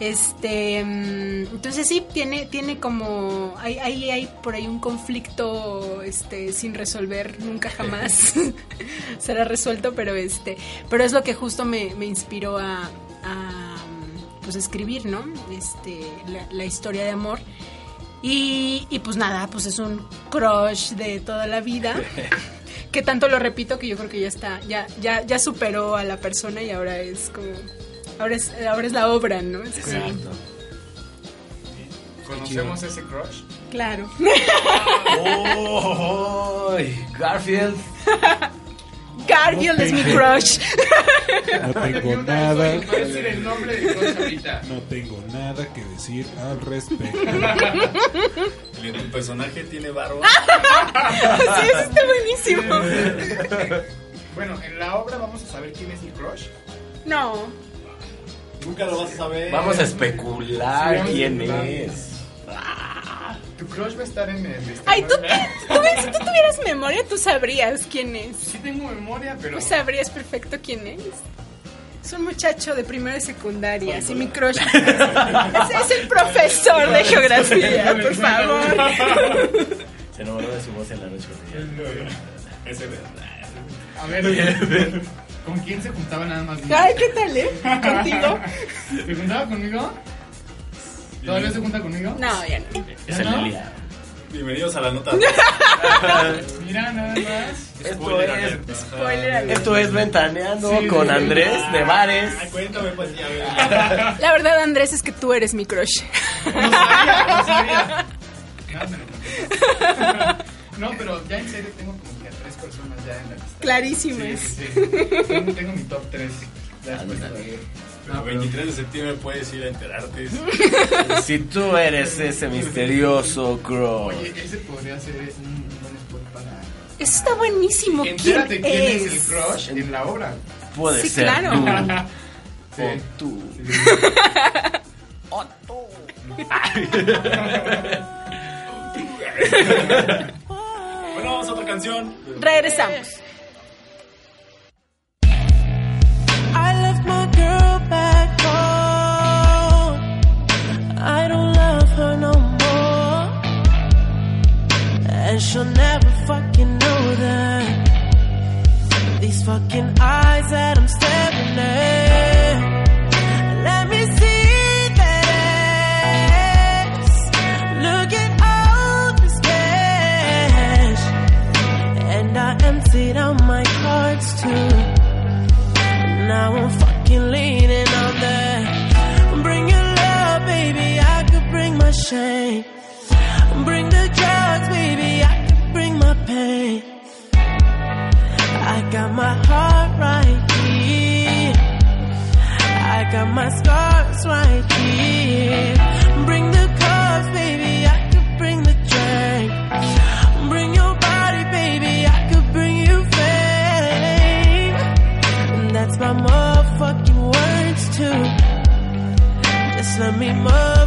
Este, mm, entonces sí, tiene, tiene como, hay, hay, hay por ahí un conflicto, este, sin resolver nunca jamás [laughs] será resuelto, pero este, pero es lo que justo me, me inspiró a, a, pues escribir, ¿no? Este, la, la historia de amor. Y, y pues nada, pues es un crush de toda la vida. [laughs] que tanto lo repito que yo creo que ya está, ya, ya, ya superó a la persona y ahora es como, ahora es, ahora es la obra, ¿no? Es como- Exacto. ¿Conocemos ese crush? claro. [laughs] Oh, Garfield. [laughs] Garfield es mi crush. No [laughs] tengo nada, el no tengo nada que decir al respecto. ¿Y ¿Tu personaje tiene barba? [laughs] sí, eso está buenísimo. Bueno, en la obra vamos a saber quién es el crush. No, Nunca lo vas a saber. Vamos a especular Sí, quién es. Tu crush va a estar en el... este, ay, tú, tú si tú tuvieras memoria, tú sabrías quién es. Sí tengo memoria, pero... Tú sabrías perfecto quién es. Es un muchacho de primera y secundaria, así mi crush. Es el profesor de geografía, [laughs] por favor. Se enamoró de su voz en la noche. Ese [laughs] A ver, ¿con quién se juntaba nada más? Ay, ¿qué tal, eh? [laughs] ¿Contigo? ¿Se juntaba conmigo? ¿Todavía se junta conmigo? No, ya no. Es el ¿no? Elia. Bienvenidos a la nota. [laughs] Mira, nada más. Esto Spoiler es, alert. Spoiler esto es Ventaneando Sí, con. Andrés de Bares. Cuéntame, pues ya ves. [laughs] La verdad, Andrés, es que tú eres mi crush. No sabía, no sabía. [laughs] No, pero ya en serio tengo como que a tres personas ya en la lista. Clarísimas. Sí, sí, sí. Tengo, tengo mi top 3. Ya después te doy. El 23 de septiembre puedes ir a enterarte. [laughs] Si tú eres ese misterioso crush. Oye, ese podría ser un buen spot para... Eso está buenísimo. ¿Quién Entérate quién es? es? el crush en la obra. Puede Sí, ser claro. tú. [laughs] O tú. O tú. [laughs] Bueno, vamos a otra canción. Regresamos. Back home. I don't love her no more. And she'll never fucking know that. These fucking eyes that I'm staring at. Let me see that. Look at cash. And I emptied out my cards too. Now I'm fucking leaning on that. Bring your love, baby. I could bring my shame. Bring the drugs, baby. I could bring my pain. I got my heart right here. I got my scars right here. Bring the cups, baby. I could bring the drink. Bring your body, baby. I could bring you fame. And that's my motherfucking Send me money.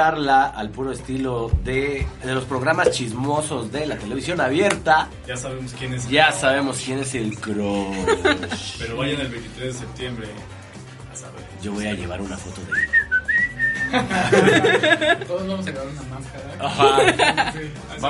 Charla al puro estilo de, de los programas chismosos de la televisión abierta, Ya sabemos quién es. ya sabemos quién es el crush. [laughs] Pero vayan el 23 de septiembre a saber. Yo voy a llevar una foto de él. Todos vamos a llevar una máscara. Ajá. Sí.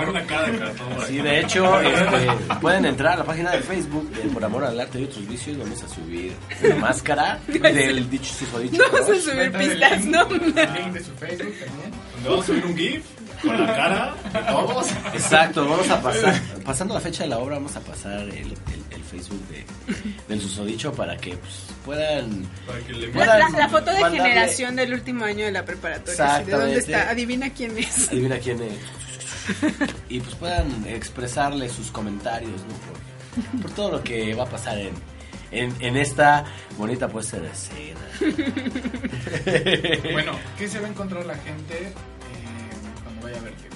Una cara de cartón. Sí, de hecho, este, pueden entrar a la página de Facebook de Por Amor al Arte y otros vicios. Vamos a subir una máscara del dicho susodicho No vas a subir pistas, ¿no? El link de su Facebook también. Donde vamos a subir un GIF con la cara de todos. Exacto, vamos a pasar, pasando la fecha de la obra, vamos a pasar el Facebook de, del susodicho para que pues, puedan... Para que le Puedan La, la- la foto de mandarle- generación del último año de la preparatoria. ¿sí? ¿De dónde está? Adivina quién es. Adivina quién es. [laughs] Y pues puedan expresarle sus comentarios, ¿no? Por, por todo lo que va a pasar en, en, en esta bonita puesta de escena. [laughs] Bueno, ¿qué se va a encontrar la gente eh, cuando vaya a verte?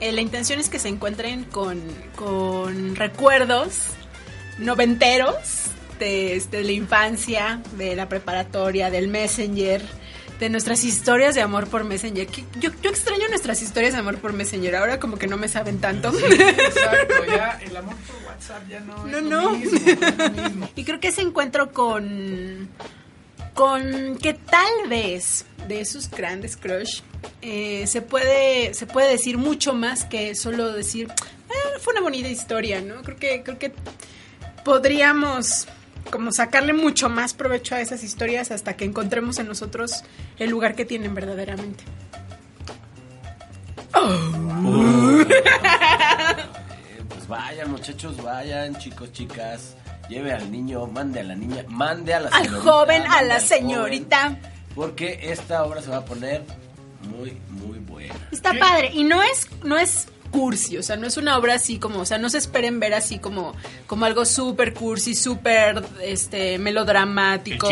Eh, la intención es que se encuentren con, con recuerdos noventeros de, de la infancia, de la preparatoria, del Messenger, de nuestras historias de amor por Messenger. Que Yo, yo extraño nuestras historias de amor por Messenger, ahora como que no me saben tanto. Exacto, ya el amor por WhatsApp ya no, No, es no. lo mismo, no es lo mismo. Y creo que ese encuentro con. Con que tal vez de esos grandes crush eh, se puede se puede decir mucho más que solo decir "Ah, fue una bonita historia no creo que creo que podríamos como sacarle mucho más provecho a esas historias hasta que encontremos en nosotros el lugar que tienen verdaderamente. Eh, pues vayan, muchachos, vayan, chicos, chicas. Lleve al niño, mande a la niña, mande a la al señorita, joven a la señorita joven, porque esta obra se va a poner muy, muy buena. Está padre y no es no es cursi, o sea, no es una obra así como, o sea, no se esperen ver así como como algo súper cursi, súper este melodramático,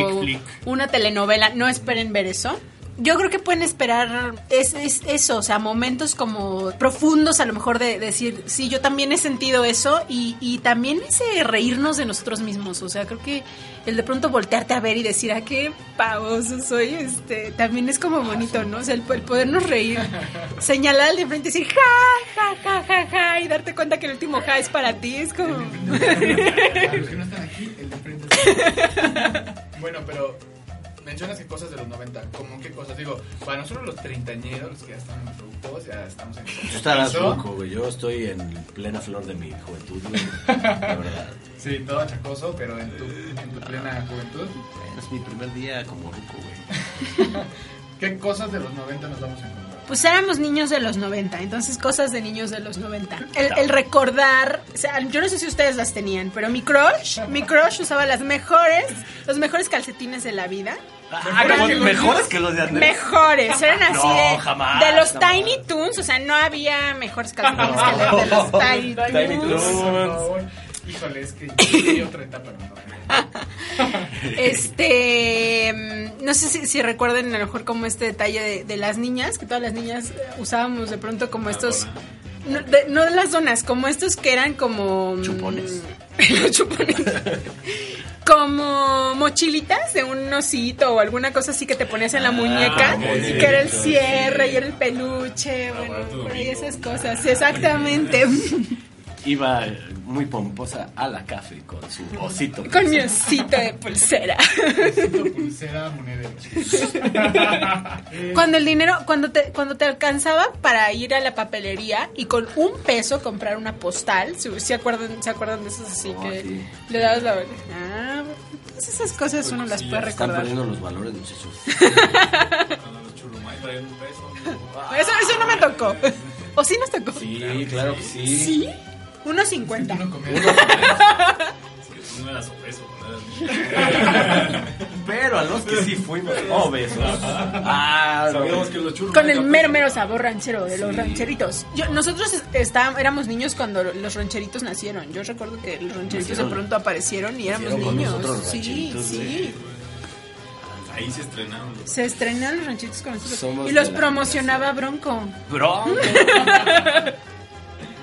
una telenovela, no esperen ver eso. Yo creo que pueden esperar es, es eso, o sea, momentos como profundos a lo mejor de, decir, sí, yo también he sentido eso y, y también ese reírnos de nosotros mismos, o sea, creo que el de pronto voltearte a ver y decir, ah, qué pavoso soy, este, también es como bonito, ¿no? O sea, el, el podernos reír, señalar al de frente y decir, ja, ja, ja, ja, ja, y darte cuenta que el último ja es para ti, es como... Los que no están aquí, el de frente. es- [laughs] Bueno, pero mencionas que cosas de los 90, ¿cómo qué cosas? Digo, para nosotros los treintañeros, los que ya están productos, ya estamos en... Tú estarás Eso. loco, güey. Yo estoy en plena flor de mi juventud, güey. La verdad. Sí, todo achacoso, pero en tu, en tu plena juventud. Es mi primer día como ruco, güey. [laughs] ¿Qué cosas de los 90 nos vamos a encontrar? Pues éramos niños de los 90, entonces cosas de niños de los 90. El, el recordar, o sea, yo no sé si ustedes las tenían, pero mi crush, mi crush usaba las mejores, los mejores calcetines de la vida. Ah, mejores que los de Andrés. Mejores, eran así No, de, jamás, de los jamás. Tiny Toons, o sea, no había mejores calcetines que los de los Tiny, Tiny Toons. Toons. Híjole, es que yo otra etapa de los 90. Este, mm, no sé si, si recuerden a lo mejor como este detalle de, de las niñas, que todas las niñas eh, usábamos de pronto como estos, no de, no de las donas, como estos que eran como... mm, Chupones. [laughs] los chupones. Como mochilitas de un osito o alguna cosa así que te ponías en la muñeca muy y que era el cierre y era el peluche, bueno, por ahí esas cosas, exactamente. [laughs] Iba muy pomposa a la café con su osito. Con mi osito de pulsera. Necesito pulsera monedero. [laughs] Cuando el dinero, cuando te, cuando te alcanzaba para ir a la papelería y con un peso comprar una postal, ¿se, se acuerdan, ¿se acuerdan de esos así Oh, que sí. le dabas la Ah, pues esas cosas uno las puede Están recordar. perdiendo los valores, muchachos. Cuando los churumay traían un peso. Eso, eso no me tocó. ¿O sí nos tocó? Sí, claro que sí. ¿Sí? 1.50. Uno comía. Es que tú no eras obeso, eras Pero a los que sí fuimos obesos. Ah, no. Sabíamos que los churros. Con el mero, mero sabor ranchero de los rancheritos. Yo, nosotros est- estábamos, éramos niños cuando los rancheritos nacieron. Yo recuerdo que los rancheritos de Nacieron. pronto aparecieron y éramos Nacieron con niños. nosotros los Sí, rancheritos, sí. Ahí se estrenaron. Se estrenaron los rancheritos con nosotros. Somos y los de la promocionaba Bronco. Bro. [laughs]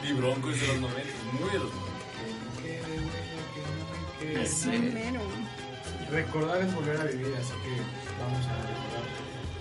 Y Bronco es de los 90, muy de los 90. Sí, mero. Recordar es volver a vivir, así que vamos a recordar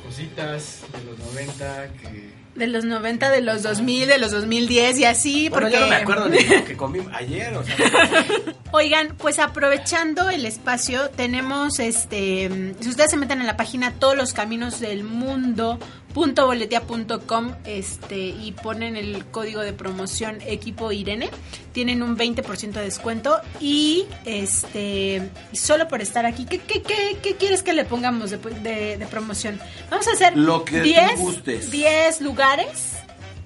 cositas de los 90 que... De los 90, de los 2000, de los 2010 y así. Bueno, porque... yo no me acuerdo ni lo que comí ayer, o sea. [laughs] Oigan, pues aprovechando el espacio, tenemos este, si ustedes se meten en la página todos los caminos del mundo boletia.com este y ponen el código de promoción equipo Irene tienen un 20% de descuento y este solo por estar aquí ¿qué, qué, qué, qué quieres que le pongamos de, de- de promoción? vamos a hacer Lo que tú 10 gustes. 10 lugares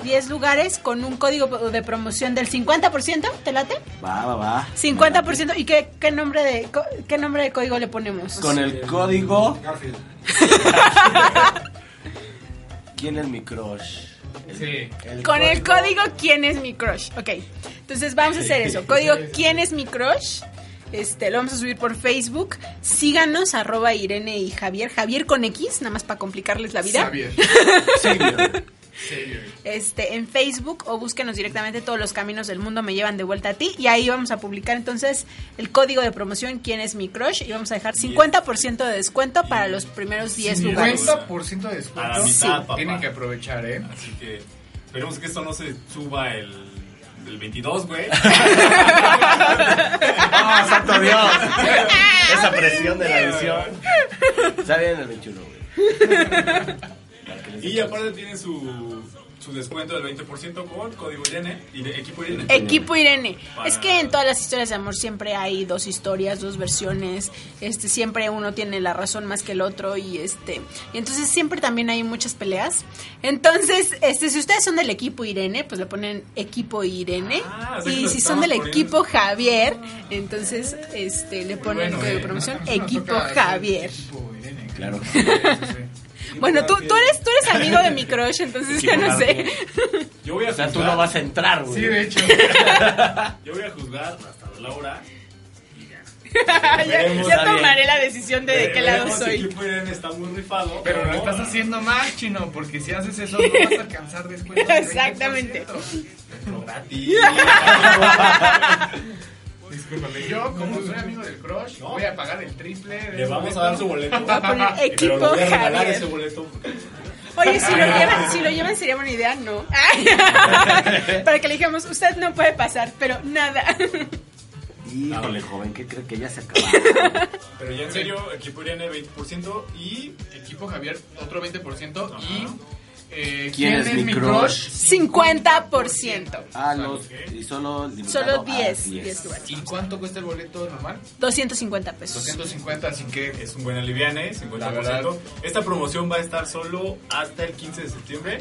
10 lugares con un código de promoción del 50%, ¿te late? Va, va, va. 50% y qué, qué nombre de qué nombre de código le ponemos? Con el código. Garfield. [laughs] ¿Quién es mi crush? Sí. Con el código quién es mi crush. Ok. Entonces vamos a hacer eso. Código quién es mi crush. Este, lo vamos a subir por Facebook. Síganos, arroba Irene y Javier. Javier con X, nada más para complicarles la vida. Xavier. [laughs] Xavier. Este, en Facebook o búsquenos directamente todos los caminos del mundo me llevan de vuelta a ti y ahí vamos a publicar entonces el código de promoción quién es mi crush y vamos a dejar 50% de descuento para los primeros 10 lugares. 50% de A la descuento. papá. Tienen que aprovechar, ¿eh? Así que esperemos que esto no se suba el, el 22, güey. [laughs] ¡Oh, santo Dios! Esa presión de la edición. Está bien el 21, güey. Y aparte tiene su, su descuento del 20% con código Irene y de equipo Irene. Equipo Irene. Para- Es que en todas las historias de amor siempre hay dos historias, dos versiones. Este, siempre uno tiene la razón más que el otro y este, y entonces siempre también hay muchas peleas. Entonces, este, si ustedes son del equipo Irene, pues le ponen equipo Irene. Ah, y si son del poniendo- equipo Javier, entonces este le ponen Bueno, código de eh, promoción equipo Javier. equipo Irene, Claro. Sí, sí, sí. Bueno, tú, tú eres tú eres amigo de mi crush, entonces ya no sé. Yo voy a O sea, tú no vas a entrar, güey. Sí, de hecho. [laughs] Yo voy a juzgar hasta Laura. y ya. ya Veremos, ya bien. tomaré la decisión de de qué lado soy. equipo Irene está muy rifado. Pero lo estás haciendo mal, chino, porque si haces eso no [laughs] vas a alcanzar después. del 20%. Exactamente. Pero gratis. [laughs] Discúlpame, yo como soy amigo del crush, No. voy a pagar el triple. Le vamos a dar su boleto. Va a poner [laughs] Pero equipo le voy a regalar Javier. ese boleto. Oye, si lo [laughs] llevan, si lo llevan sería buena idea, no. [laughs] Para que le digamos, usted no puede pasar, pero nada. Híjole, joven, ¿qué cree que ya se acaba? Pero ya en serio, equipo Irene 20% y Equipo Javier, otro 20%. Y. Eh, ¿Quién es mi crush? 50%. Ah, los, y solo Solo a 10, 10. 10 lugares. ¿Y cuánto cuesta el boleto normal? 250 pesos. 250, así que es un buen aliviane, 50%. La verdad. Esta promoción va a estar solo hasta el 15 de septiembre.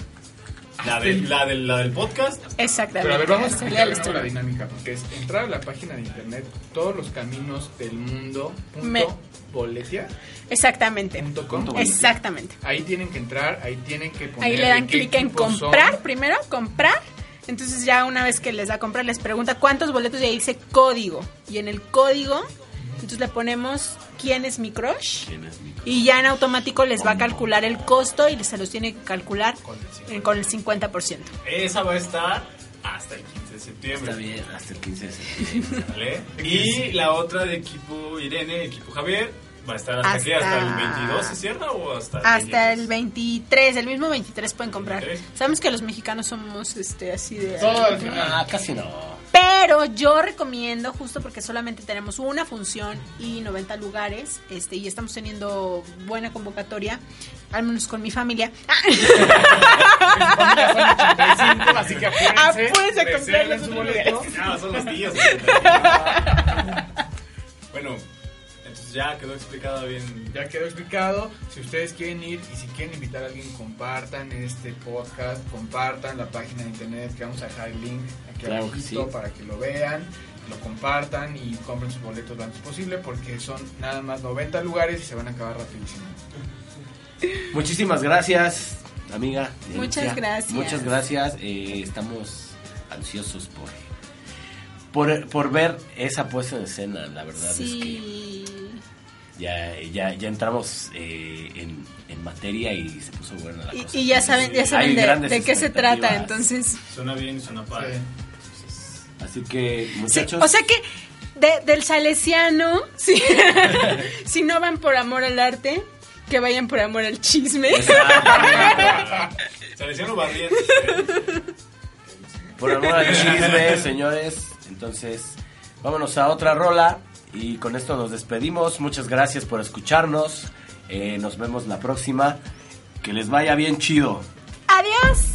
La, de- la, del- la del podcast. Exactamente. Pero a ver, vamos a explicar la dinámica, porque es entrar a la página de internet todos los caminos del mundo punto Me- boletia Exactamente. punto com. Exactamente. Ahí tienen que entrar, ahí tienen que poner Ahí le dan clic en son. comprar, primero, comprar. Entonces ya una vez que les da comprar, les pregunta cuántos boletos y ahí dice código. Y en el código, entonces le ponemos quién es mi crush. ¿Quién es mi crush? Y ya en automático les va a calcular el costo y se los tiene que calcular eh, con el 50%. Esa va a estar hasta el 15 de septiembre. Está bien, hasta el 15 de [laughs] septiembre. ¿Vale? Y la otra de equipo Irene, equipo Javier, va a estar hasta, Hasta- qué? ¿Hasta el 22 se cierra o hasta el Hasta 23? el 23, el mismo 23 pueden comprar. 23. Sabemos que los mexicanos somos este así de... Todo al final. Ah, casi no. Pero yo recomiendo, justo porque solamente tenemos una función y 90 lugares, este, y estamos teniendo buena convocatoria, al menos con mi familia. Familia son 85, así que apúrense, Apúrense a comprarles un boleto. No, [laughs] son los tíos. [laughs] bueno, ya quedó explicada bien. Ya quedó explicado. Si ustedes quieren ir y si quieren invitar a alguien, compartan este podcast, compartan la página de internet que vamos a dejar el link aquí Claro abajito sí. para que lo vean, lo compartan y compren sus boletos lo antes posible porque son nada más 90 lugares y se van a acabar rapidísimo. Muchísimas gracias, amiga. Muchas gracias. Muchas gracias. eh, estamos ansiosos por, por, por ver esa puesta en escena. La verdad es que Sí. Ya, ya, ya entramos eh, en, en materia y se puso buena la Y, cosa. y ya saben, ya saben de, qué se trata, entonces... Suena bien, suena padre. Así que, Sí, muchachos. o sea que de- del salesiano, [laughs] sí, si no van por amor al arte, que vayan por amor al chisme. Salesiano Barrientos. Por amor al chisme, señores. Entonces, vámonos a otra rola. Y con esto nos despedimos. Muchas gracias por escucharnos. Eh, nos vemos la próxima. Que les vaya bien chido. Adiós.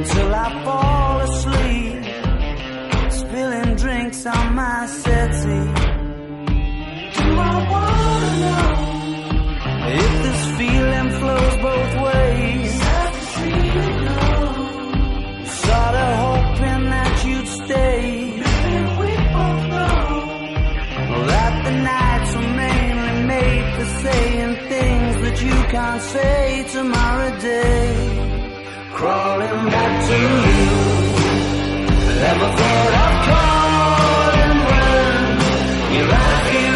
until I fall asleep, spilling drinks on my settee. Do I wanna know if this feeling flows both ways? Sorta hoping that you'd stay. We both know that the nights were mainly made for saying things that you can't say tomorrow day crawling back to you. Never thought I'd call and run. You love you,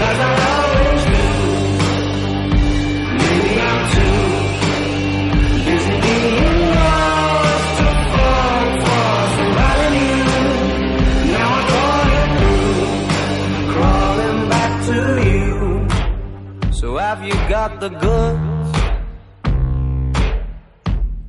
cause I always do. Maybe I'm too busy being lost to fall for somebody new. Now I'm crawling through, crawling back to you. So have you got the good?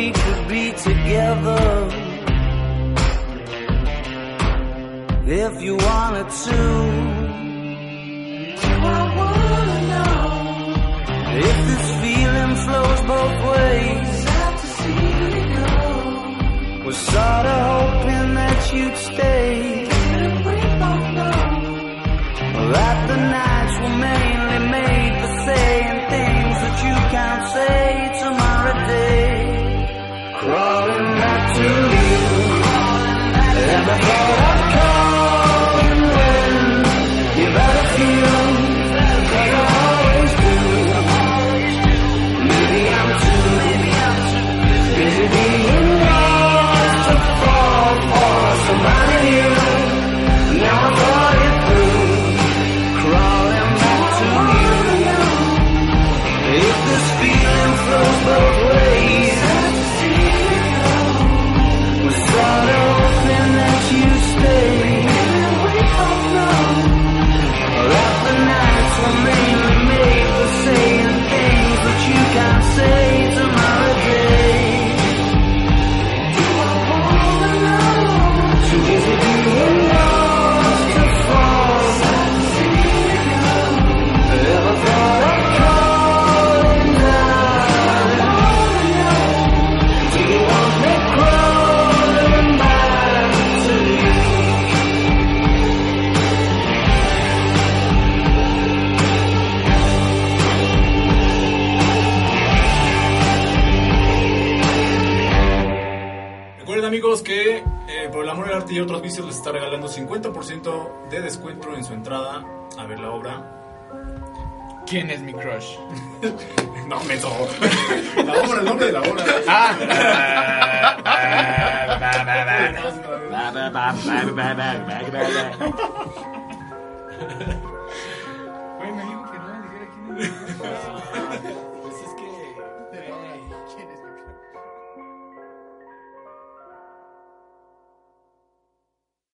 We could be together if you wanted to. I wanna know if this feeling flows both ways. Was sorta hoping that you'd stay. That the nights were mainly made for saying things that you can't say crawling back to you. Let me crawl está regalando 50% de descuento en su entrada a ver la obra. ¿Quién es mi crush? [laughs] No, me La obra, el nombre de la obra. Ah.